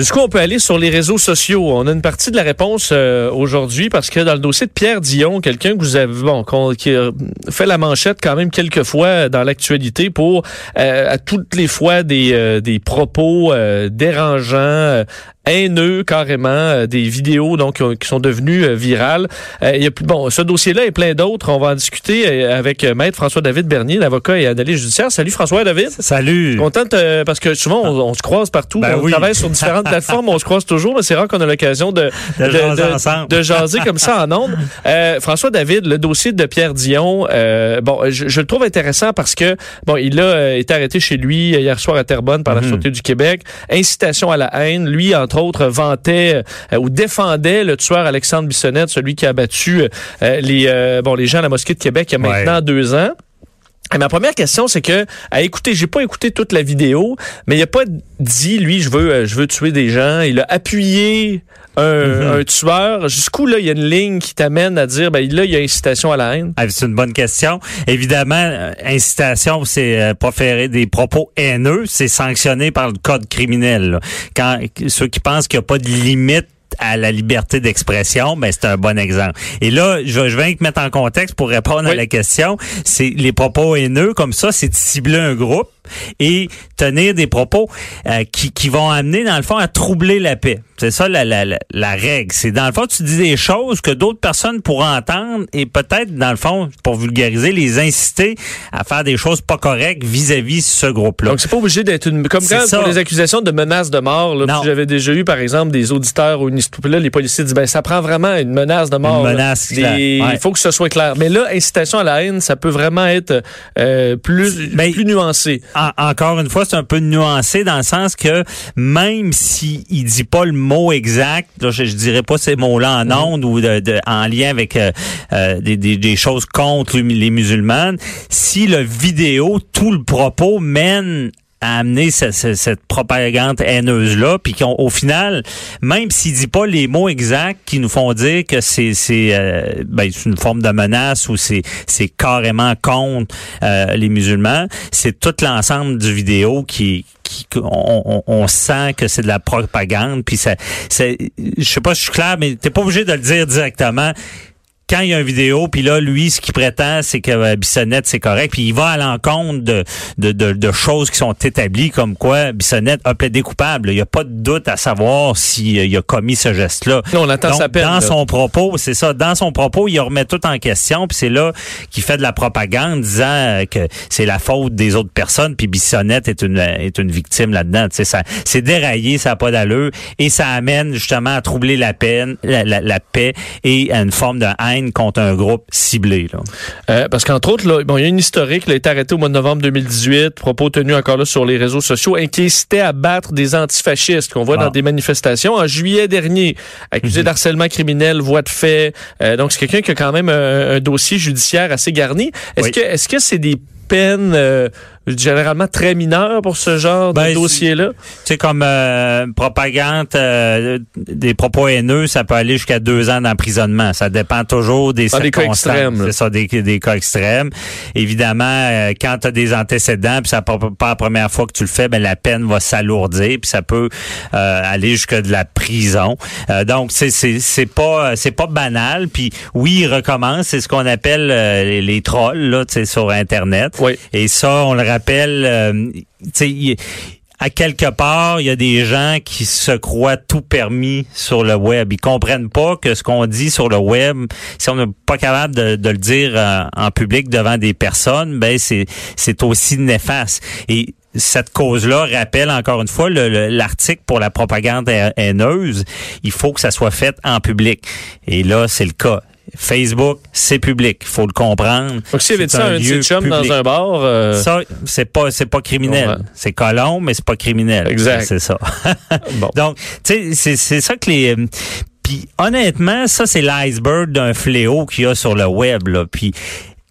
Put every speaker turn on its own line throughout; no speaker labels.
Jusqu'où on peut aller sur les réseaux sociaux? On a une partie de la réponse euh, aujourd'hui parce que dans le dossier de Pierre Dion, quelqu'un que vous avez bon, qui a fait la manchette quand même quelques fois dans l'actualité pour euh, à toutes les fois des, euh, des propos euh, dérangeants, euh, haineux carrément, euh, des vidéos donc euh, qui sont devenues euh, virales. Euh, il y a plus, bon, ce dossier-là et plein d'autres. On va en discuter euh, avec euh, Maître François-David Bernier, l'avocat et analyste judiciaire. Salut François-David.
Salut.
Contente euh, parce que souvent on, on se croise partout,
Ben
on
oui.
travaille sur différentes plateformes, on se croise toujours, mais c'est rare qu'on a l'occasion de,
De jaser ensemble.
de jaser comme ça en ondes. Euh, François David, le dossier de Pierre Dion, euh, bon, je, je le trouve intéressant parce que bon, il a été arrêté chez lui hier soir à Terrebonne par la
Mhm.
Sûreté du Québec, incitation à la haine. Lui, entre autres, vantait euh, ou défendait le tueur Alexandre Bissonnette, celui qui a battu euh, les euh, bon les gens à la mosquée de Québec il y a
Ouais.
maintenant deux ans. Et ma première question, c'est que, à écouter, j'ai pas écouté toute la vidéo, mais il a pas dit, lui, je veux, je veux tuer des gens. Il a appuyé un,
Mhm.
un tueur. Jusqu'où, là, il y a une ligne qui t'amène à dire, ben, là, il y a incitation à la haine?
Ah, c'est une bonne question. Évidemment, euh, incitation, c'est euh, proférer des propos haineux, c'est sanctionné par le code criminel. là. Quand ceux qui pensent qu'il n'y a pas de limite à la liberté d'expression, ben c'est un bon exemple. Et là, je, je vais te mettre en contexte pour répondre à la question. C'est les propos haineux comme ça, c'est de cibler un groupe et tenir des propos euh, qui, qui vont amener dans le fond à troubler la paix. C'est ça la, la, la, la règle. C'est dans le fond tu dis des choses que d'autres personnes pourront entendre et peut-être dans le fond pour vulgariser les inciter à faire des choses pas correctes vis-à-vis ce groupe-là.
Donc, c'est pas obligé d'être une, comme quand
ça.
pour les accusations de menaces de mort, j'avais déjà eu, par exemple, des auditeurs ou une là, les policiers disent, ben, ça prend vraiment une menace de mort. là.
menace,
Des-.
Ouais.
Il faut que ce soit clair. Mais là, incitation à la haine, ça peut vraiment être, euh, plus,
Ben,
plus nuancé.
En- encore une fois, c'est un peu nuancé dans le sens que même s'il il dit pas le mot exact, là, je, je dirais pas ces mots-là
Mhm.
en ondes ou de, de- en lien avec euh, euh, des, des- des choses contre les musulmanes, si le vidéo, tout le propos mène à amener ce- ce- cette propagande haineuse-là, puis qu'au final, même s'il dit pas les mots exacts qui nous font dire que c'est c'est euh, ben, c'est une forme de menace ou c'est c'est carrément contre euh, les musulmans, c'est tout l'ensemble du vidéo qui qui on, on- on sent que c'est de la propagande puis ça c'est je sais pas si je suis clair mais t'es pas obligé de le dire directement quand il y a une vidéo, puis là, lui, ce qu'il prétend, c'est que euh, Bissonnette, c'est correct, puis il va à l'encontre de, de, de, de choses qui sont établies, comme quoi Bissonnette a plaidé coupable. Il n'y a pas de doute à savoir s'il a commis ce geste-là.
Non, on attend
Donc,
sa peine.
dans
là.
son propos, c'est ça, dans son propos, il remet tout en question, puis c'est là qu'il fait de la propagande, disant euh, que c'est la faute des autres personnes, puis Bissonnette est une est une victime là-dedans. Ça, c'est déraillé, ça n'a pas d'allure, et ça amène justement à troubler la peine, la, la, la paix et à une forme de haine contre un groupe ciblé. Là.
Euh, parce qu'entre autres, là, bon, il y a une historique, il a été arrêté au mois de novembre 2018, propos tenus encore là sur les réseaux sociaux, incitait à battre des antifascistes qu'on voit
Ah.
dans des manifestations. En juillet dernier, accusé d'harcèlement criminel, voie de fait. Euh, donc, c'est quelqu'un qui a quand même un, un dossier judiciaire assez garni. Est-ce
Oui.
que est-ce que c'est des peines euh, généralement très mineures pour ce genre
Ben,
de dossier-là?
Tu sais, comme euh, propagande, euh, des propos haineux, ça peut aller jusqu'à deux ans d'emprisonnement. Ça dépend toujours des circonstances. C'est ça, des, des cas extrêmes. Évidemment, euh, quand tu as des antécédents, puis ça pas, pas la première fois que tu le fais, ben la peine va s'alourdir, puis ça peut euh, aller jusqu'à de la prison. Euh, donc, c'est c'est c'est pas c'est pas banal. Puis oui, il recommence. C'est ce qu'on appelle euh, les, les trolls là, sur Internet.
Oui.
Et ça, on le rappelle, euh, tu sais, à quelque part, il y a des gens qui se croient tout permis sur le web. Ils comprennent pas que ce qu'on dit sur le web, si on n'est pas capable de, de le dire euh, en public devant des personnes, ben c'est c'est aussi néfaste. Et cette cause-là rappelle encore une fois le- le- l'article pour la propagande ha- haineuse. Il faut que ça soit fait en public. Et là, c'est le cas. Facebook, c'est public. Il faut le comprendre.
Donc, s'il y avait dit ça à un
lieu
chums dans un bar, euh,
Ça, c'est pas, c'est pas criminel.
Ouais.
C'est colon, mais c'est pas criminel.
Exact.
C'est ça.
bon.
Donc, tu sais, c'est, c'est ça que les. euh, Puis honnêtement, ça c'est l'iceberg d'un fléau qu'il y a sur le web. Là. Puis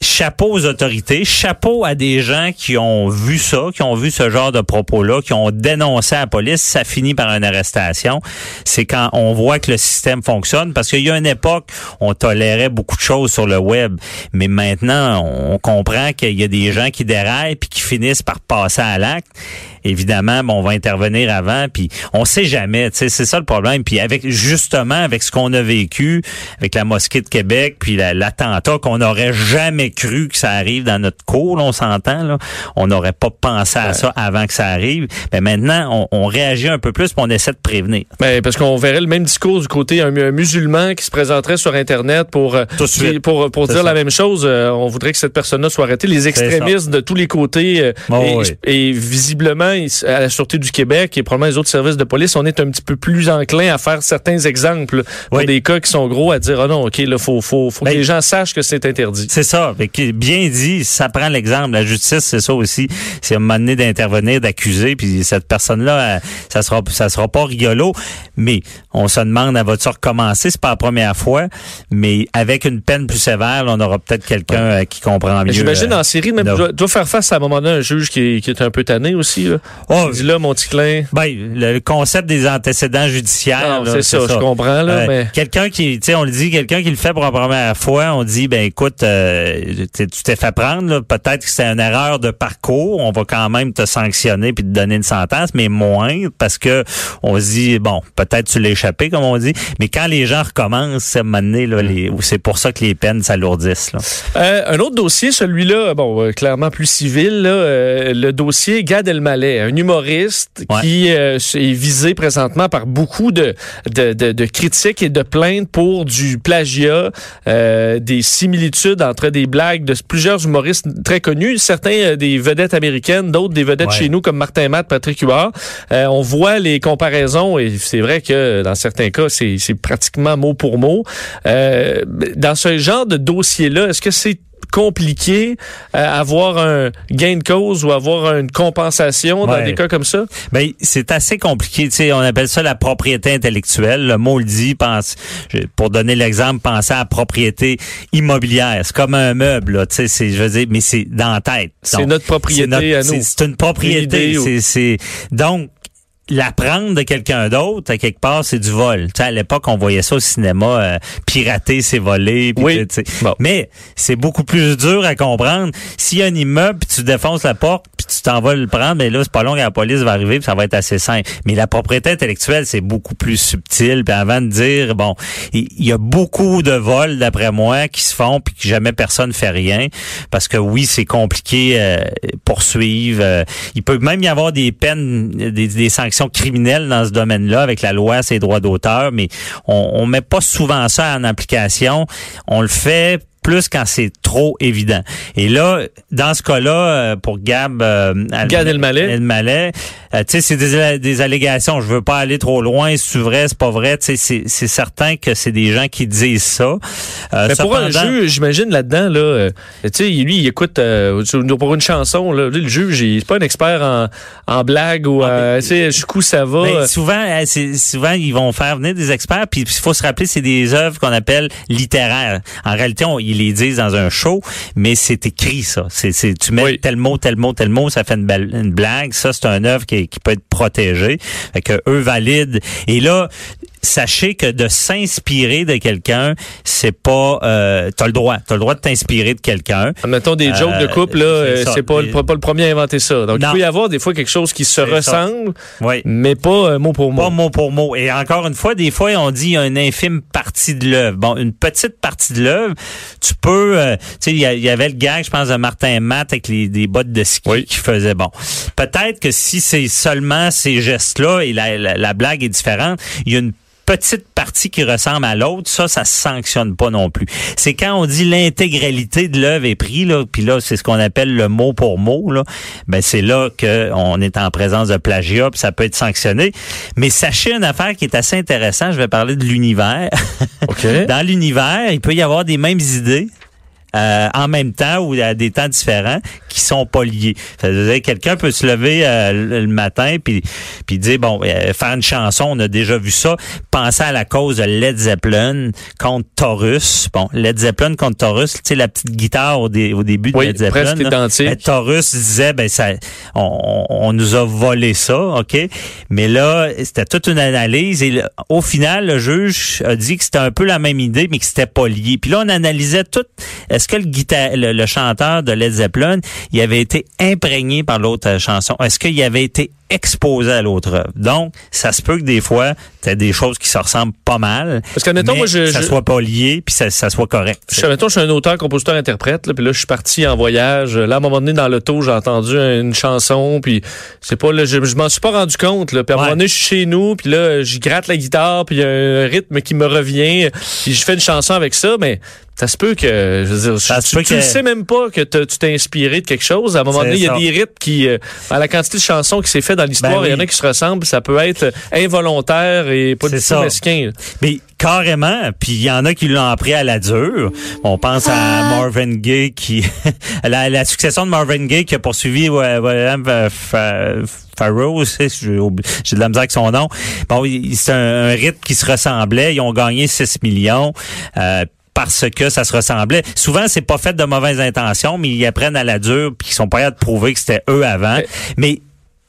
chapeau aux autorités, chapeau à des gens qui ont vu ça, qui ont vu ce genre de propos-là, qui ont dénoncé à la police, ça finit par une arrestation. C'est quand on voit que le système fonctionne, parce qu'il y a une époque, on tolérait beaucoup de choses sur le web, mais maintenant, on comprend qu'il y a des gens qui déraillent puis qui finissent par passer à l'acte évidemment, bon, on va intervenir avant, puis on sait jamais, c'est ça le problème. Puis avec justement avec ce qu'on a vécu avec la mosquée de Québec, puis l'attentat qu'on n'aurait jamais cru que ça arrive dans notre cour, on s'entend là, on n'aurait pas pensé à ça avant que ça arrive. Mais maintenant, on, réagit un peu plus, puis on essaie de prévenir.
Ben, parce qu'on verrait le même discours du côté un, musulman qui se présenterait sur internet pour euh, pour pour dire la même chose. Euh, on voudrait que cette personne-là soit arrêtée. Les extrémistes de tous les côtés euh, et visiblement à la Sûreté du Québec et probablement les autres services de police, on est un petit peu plus enclin à faire certains exemples pour des cas qui sont gros, à dire, oh non, OK, là, faut, faut, faut que ben, les gens sachent que c'est interdit.
C'est ça. Bien dit, ça prend l'exemple. La justice, c'est ça aussi. C'est à un moment donné d'intervenir, d'accuser, puis cette personne-là, ça sera, ça sera pas rigolo, mais on se demande, elle va-tu recommencer? C'est pas la première fois, mais avec une peine plus sévère, on aura peut-être quelqu'un euh, qui comprend mieux.
J'imagine euh, en série, même, doit, faire face à un moment donné un juge qui est, qui est un peu tanné aussi. Là. Oh, dis là, mon petit clin.
Ben, le concept des antécédents judiciaires.
C'est ça, je comprends. là. mais...
Quelqu'un qui, tu sais, on le dit, quelqu'un qui le fait pour la première fois, on dit, ben écoute, euh, tu t'es fait prendre, peut-être que c'est une erreur de parcours, on va quand même te sanctionner puis te donner une sentence, mais moins parce que on se dit, bon, peut-être tu l'as échappé, comme on dit, mais quand les gens recommencent, c'est là, c'est pour ça que les peines s'alourdissent.
Euh, un autre dossier, celui-là, bon, euh, clairement plus civil, là, le dossier Gad Elmaleh, un humoriste qui euh, est visé présentement par beaucoup de, de, de, critiques et de plaintes pour du plagiat, euh, des similitudes entre des blagues de plusieurs humoristes très connus, certains euh, des vedettes américaines, d'autres des vedettes chez nous comme Martin Matt, Patrick Huard. on voit les comparaisons et c'est vrai que dans certains cas, c'est pratiquement mot pour mot. dans ce genre de dossier-là, est-ce que c'est compliqué euh, avoir un gain de cause ou avoir une compensation dans des cas comme ça?
Ben, c'est assez compliqué. Tu sais, on appelle ça la propriété intellectuelle. Le mot le dit. Pense, pour donner l'exemple, penser à la propriété immobilière. C'est comme un meuble. Tu sais, c'est, je veux dire, mais c'est dans la tête.
C'est notre propriété à nous.
C'est une propriété. C'est, donc l'apprendre de quelqu'un d'autre, à quelque part, c'est du vol. Tu sais, à l'époque, on voyait ça au cinéma, euh, pirater, c'est voler.
Oui.
Mais c'est beaucoup plus dur à comprendre. S'il y a un immeuble, puis tu défonces la porte, puis tu t'en vas le prendre, mais là, c'est pas long que la police va arriver, puis ça va être assez simple. Mais la propriété intellectuelle, c'est beaucoup plus subtil. Puis avant de dire, bon, il y, a beaucoup de vols, d'après moi, qui se font, puis que jamais personne fait rien. Parce que oui, c'est compliqué euh, poursuivre. Euh, il peut même y avoir des peines, des, des sanctions criminelle dans ce domaine-là avec la loi, ses droits d'auteur, mais on, on met pas souvent ça en application. On le fait plus quand c'est trop évident. Et là, dans ce cas-là, euh, pour Gab,
euh, Gab Elmaleh,
Elmaleh euh, tu sais, c'est des, des, allégations. Je veux pas aller trop loin. C'est vrai, c'est pas vrai. Tu sais, c'est certain que c'est des gens qui disent ça.
Mais pour un juge, j'imagine là-dedans, là, tu sais, lui, il écoute pour une chanson. Là, le juge, il est pas un expert en, en blague ou, ah, tu sais, jusqu'où ça va.
Ben, souvent, souvent, ils vont faire venir des experts. Puis il faut se rappeler, c'est des œuvres qu'on appelle littéraires. En réalité, on, ils les disent dans un show, mais c'est écrit ça. C'est, tu mets tel mot, tel mot, tel mot, ça fait une, une blague. Ça, c'est un œuvre qui, qui peut être protégée. Fait que eux valident. Et là, sachez que de s'inspirer de quelqu'un, c'est pas euh, t'as le droit, t'as le droit de t'inspirer de quelqu'un.
Mettons des jokes de euh, couple là, euh, c'est pas, le, pas le premier à inventer ça. Donc il peut y avoir des fois quelque chose qui se ressemble, mais pas euh, mot pour mot.
Pas mot pour mot. Et encore une fois, des fois on dit il y a une infime partie de l'œuvre. Bon, une petite partie de l'œuvre, tu peux, tu sais, il y, avait le gag, je pense de Martin Matt avec les des bottes de ski qui faisait bon. Peut-être que si c'est seulement ces gestes là et la, la blague est différente, il y a une petite partie qui ressemble à l'autre, ça, ça se sanctionne pas non plus. C'est quand on dit l'intégralité de l'œuvre est pris, là, puis là, c'est ce qu'on appelle le mot pour mot, là, ben c'est là qu'on est en présence de plagiat, puis ça peut être sanctionné. Mais sachez une affaire qui est assez intéressante, je vais parler de l'univers. Dans l'univers, il peut y avoir des mêmes idées, euh, en même temps ou à des temps différents qui sont pas liés. Ça veut dire quelqu'un peut se lever euh, le matin puis puis dire bon euh, faire une chanson, on a déjà vu ça. Penser à la cause de Led Zeppelin contre Taurus. Bon, Led Zeppelin contre Taurus, tu sais la petite guitare au, dé- au début de Led Zeppelin.
presque
là.
identique.
Ben, Taurus disait ben ça on, on nous a volé ça, OK? Mais là, c'était toute une analyse et le- au final le juge a dit que c'était un peu la même idée mais que c'était pas lié. Puis là on analysait tout est-ce que le guitar chanteur de Led Zeppelin, il avait été imprégné par l'autre euh, chanson? Est-ce qu'il avait été exposé à l'autre œuvre? Donc, ça se peut que des fois, t'as des choses qui se ressemblent pas mal.
Parce que, admettons,
mais
moi, je-
ça
je-
soit pas lié puis ça, ça soit correct.
Je, mettons, je suis un auteur, compositeur, interprète, là, puis là, je suis parti en voyage. Là, à un moment donné, dans l'auto, j'ai entendu une chanson, puis c'est pas, là, je, je m'en suis pas rendu compte, là. Puis à un
Ouais.
moment donné, je suis chez nous, puis là, je gratte la guitare, puis il y a un rythme qui me revient, puis je fais une chanson avec ça, mais ça se peut que, je veux dire,
Ça
tu, tu
que-
sais même pas que tu t'es inspiré de quelque chose. À un moment donné, il y a
ça.
des rythmes qui, euh, à la quantité de chansons qui s'est fait dans l'histoire,
Ben
il y en a qui se ressemblent, ça peut être involontaire et pas du
C'est
tout
ça.
mesquin.
Mais carrément, puis il y en a qui l'ont appris à la dure. On pense à Marvin Gaye qui la, la succession de Marvin Gaye qui a poursuivi ouais, William Fa- Fa- Farrow, c'est- j'ai de la misère avec son nom. Bon, c'est un, un rythme qui se ressemblait. Ils ont gagné 6 millions. euh, parce que ça se ressemblait. Souvent, c'est pas fait de mauvaises intentions, mais ils apprennent à la dure puis ils sont pas à de prouver que c'était eux avant. Mais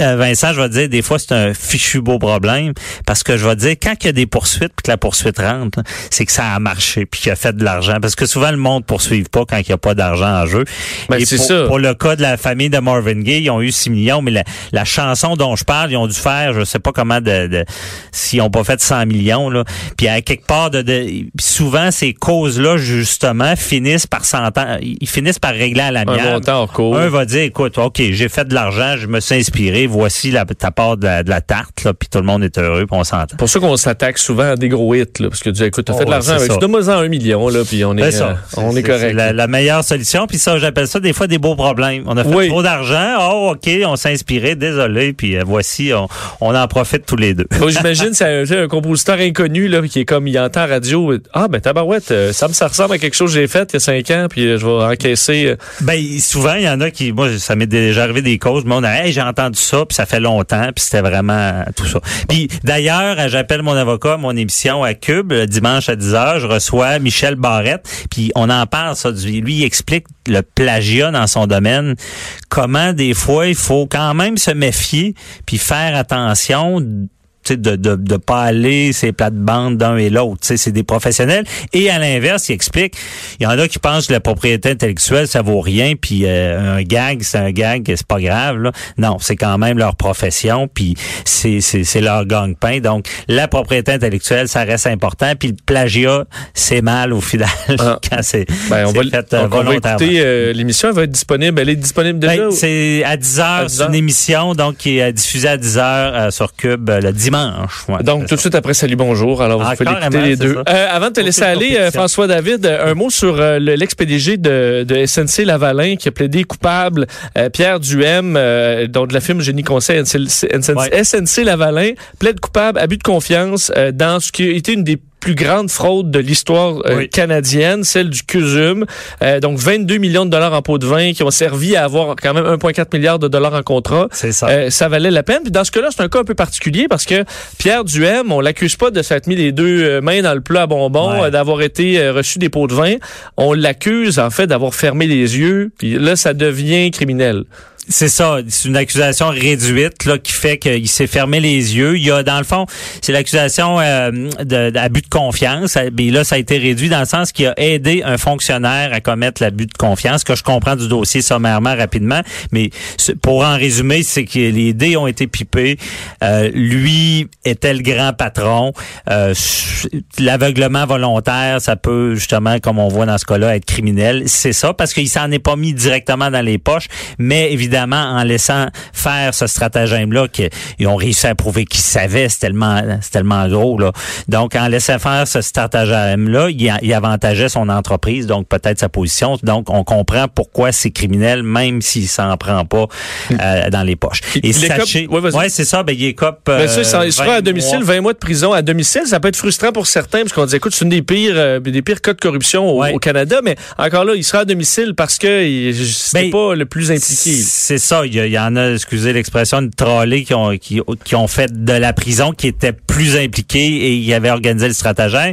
euh, Vincent, je vais te dire, des fois, c'est un fichu beau problème parce que je vais te dire, quand il y a des poursuites puis que la poursuite rentre, c'est que ça a marché puis qu'il a fait de l'argent. Parce que souvent, le monde ne poursuive pas quand il n'y a pas d'argent en jeu.
Ben,
Et pour,
ça.
pour le cas de la famille de Marvin Gaye, ils ont eu 6 millions, mais la, la chanson dont je parle, ils ont dû faire, je sais pas comment, de, de s'ils n'ont pas fait 100 millions. Là. Puis à quelque part, de, de souvent, ces causes-là, justement, finissent par s'entendre, ils finissent par régler à
Un
l'amiable.
montant en cours.
Un va dire, écoute, OK, j'ai fait de l'argent, je me suis inspiré, voici la, ta part de la, de la tarte, là, puis tout le monde est heureux, puis on s'entend.
pour ça qu'on s'attaque souvent à des gros hits, là, parce que tu dis, écoute, t'as
Oh,
fait de l'argent avec
ça.
ça. Donne-moi-en un million, là, puis on est, euh, on est correct.
C'est la, la meilleure solution. Puis ça, j'appelle ça des fois des beaux problèmes. On a fait
Oui.
trop d'argent. Oh, OK, on s'est inspiré. Désolé. Puis euh, voici, on, on en profite tous les deux.
J'imagine, c'est un, compositeur inconnu, là, qui est comme, il entend radio, ah, ben, tabarouette, euh, ça me, ça ressemble à quelque chose que j'ai fait il y a cinq ans, puis je vais encaisser.
Ben souvent il y en a qui moi ça m'est déjà arrivé des causes mais on a hey, j'ai entendu ça puis ça fait longtemps puis c'était vraiment tout ça. Puis d'ailleurs j'appelle mon avocat mon émission à Cube le dimanche à 10h je reçois Michel Barrette puis on en parle ça lui il explique le plagiat dans son domaine comment des fois il faut quand même se méfier puis faire attention de, de, de pas aller ces plates-bandes d'un et l'autre. Tu sais, C'est des professionnels. Et à l'inverse, il explique, il y en a qui pensent que la propriété intellectuelle, ça vaut rien, puis euh, un gag, c'est un gag, c'est pas grave. Là. Non, c'est quand même leur profession, puis c'est, leur gagne-pain. Donc, la propriété intellectuelle, ça reste important, puis le plagiat, c'est mal au final
Ah.
quand c'est,
Ben, on va,
fait euh,
donc, on va
volontairement.
écouter euh, l'émission, elle va être disponible. Elle est disponible déjà?
Ben, c'est à 10
À
heures,
10
c'est une
heures.
émission donc qui est diffusée à 10 heures euh, sur Cube euh, le dimanche. Ouais,
Donc, tout de suite après Salut Bonjour. Alors, vous
Ah,
pouvez
carrément,
les deux. Euh, avant de te laisser aller, euh. François David, un mot sur euh, le- l'ex-PDG de, de SNC Lavalin qui a plaidé coupable. Euh, Pierre Duhem, euh, dont de la firme Génie Conseil SNC,
Ouais.
SNC Lavalin, plaide coupable, abus de confiance euh, dans ce qui a été une des plus grandes fraudes de l'histoire euh,
Oui.
canadienne, celle du CUSUM. Euh, donc 22 millions de dollars en pots de vin qui ont servi à avoir quand même 1,4 milliard de dollars en contrat.
C'est ça.
Euh, ça valait la peine. Puis dans ce cas-là, c'est un cas un peu particulier parce que Pierre Duhem, on l'accuse pas de s'être mis les deux euh, mains dans le plat à bonbons,
Ouais.
euh, d'avoir été reçu des pots de vin. On l'accuse en fait d'avoir fermé les yeux. Puis là, ça devient criminel.
C'est ça, c'est une accusation réduite là qui fait qu'il s'est fermé les yeux. Il y a dans le fond, c'est l'accusation euh, d'abus de, confiance. Mais là, ça a été réduit dans le sens qu'il a aidé un fonctionnaire à commettre l'abus de confiance. Que je comprends du dossier sommairement rapidement, mais pour en résumer, c'est que les dés ont été pipés. Euh, lui était le grand patron. Euh, L'aveuglement volontaire, ça peut justement, comme on voit dans ce cas-là, être criminel. C'est ça parce qu'il s'en est pas mis directement dans les poches, mais évidemment évidemment, en laissant faire ce stratagème-là, qu'ils ont réussi à prouver qu'ils savaient, c'est tellement, c'est tellement gros, là. Donc, en laissant faire ce stratagème-là, il, il avantageait son entreprise, donc peut-être sa position. Donc, on comprend pourquoi c'est criminel, même s'il s'en prend pas euh, dans les poches. Et sachez,
vas-y.
ouais, c'est ça, ben, il écope,
Ben ça, ça,
euh,
il sera
20
à domicile,
mois.
20 mois de prison à domicile. Ça peut être frustrant pour certains parce qu'on dit, écoute, c'est une des pires, euh, des pires cas de corruption au,
Ouais.
au Canada, mais encore là, il sera à domicile parce que c'était
Ben,
pas le plus impliqué.
C'est ça. Il y, en a, excusez l'expression, de trollés qui ont, qui, qui ont fait de la prison, qui étaient plus impliqués et il avait organisé le stratagème.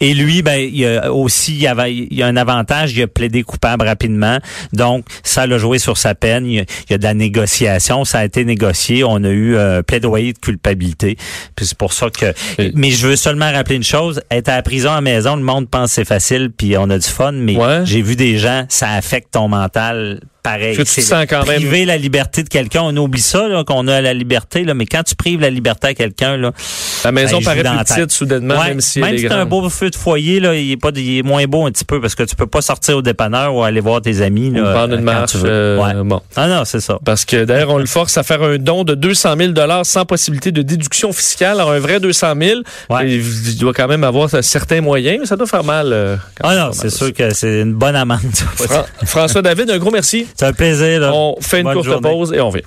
Et lui, ben, il y a aussi, il y avait, il a un avantage, il a plaidé coupable rapidement. Donc, ça l'a joué sur sa peine. Il y, a, il y a de la négociation. Ça a été négocié. On a eu un plaidoyer de culpabilité. Puis c'est pour ça que,
Et-
mais je veux seulement rappeler une chose. Être à la prison à la maison, le monde pense que c'est facile puis on a du fun, mais
Ouais.
j'ai vu des gens, ça affecte ton mental pareil.
Que tu sens quand même-
priver la liberté de quelqu'un, on oublie ça, là, qu'on a la liberté, là, mais quand tu prives la liberté à quelqu'un, là,
La maison
ben,
paraît plus petite soudainement,
Ouais,
même si
même
elle
si
est
un beau feu de foyer, là, il est pas, il est moins beau un petit peu parce que tu peux pas sortir au dépanneur ou aller voir tes amis,
Ou
là,
prendre une
quand
marche. euh,
Ouais.
bon.
Ah non, c'est ça.
Parce que d'ailleurs, on le force à faire un don de 200 000 sans possibilité de déduction fiscale. Alors, un vrai 200 000,
Ouais.
il doit quand même avoir certains moyens, mais ça doit faire mal. euh, quand
Ah non, c'est sûr que c'est une bonne amende.
Fran- François David, un gros merci.
C'est un plaisir. là.
On fait une
Bonne
courte
journée.
pause et on vient.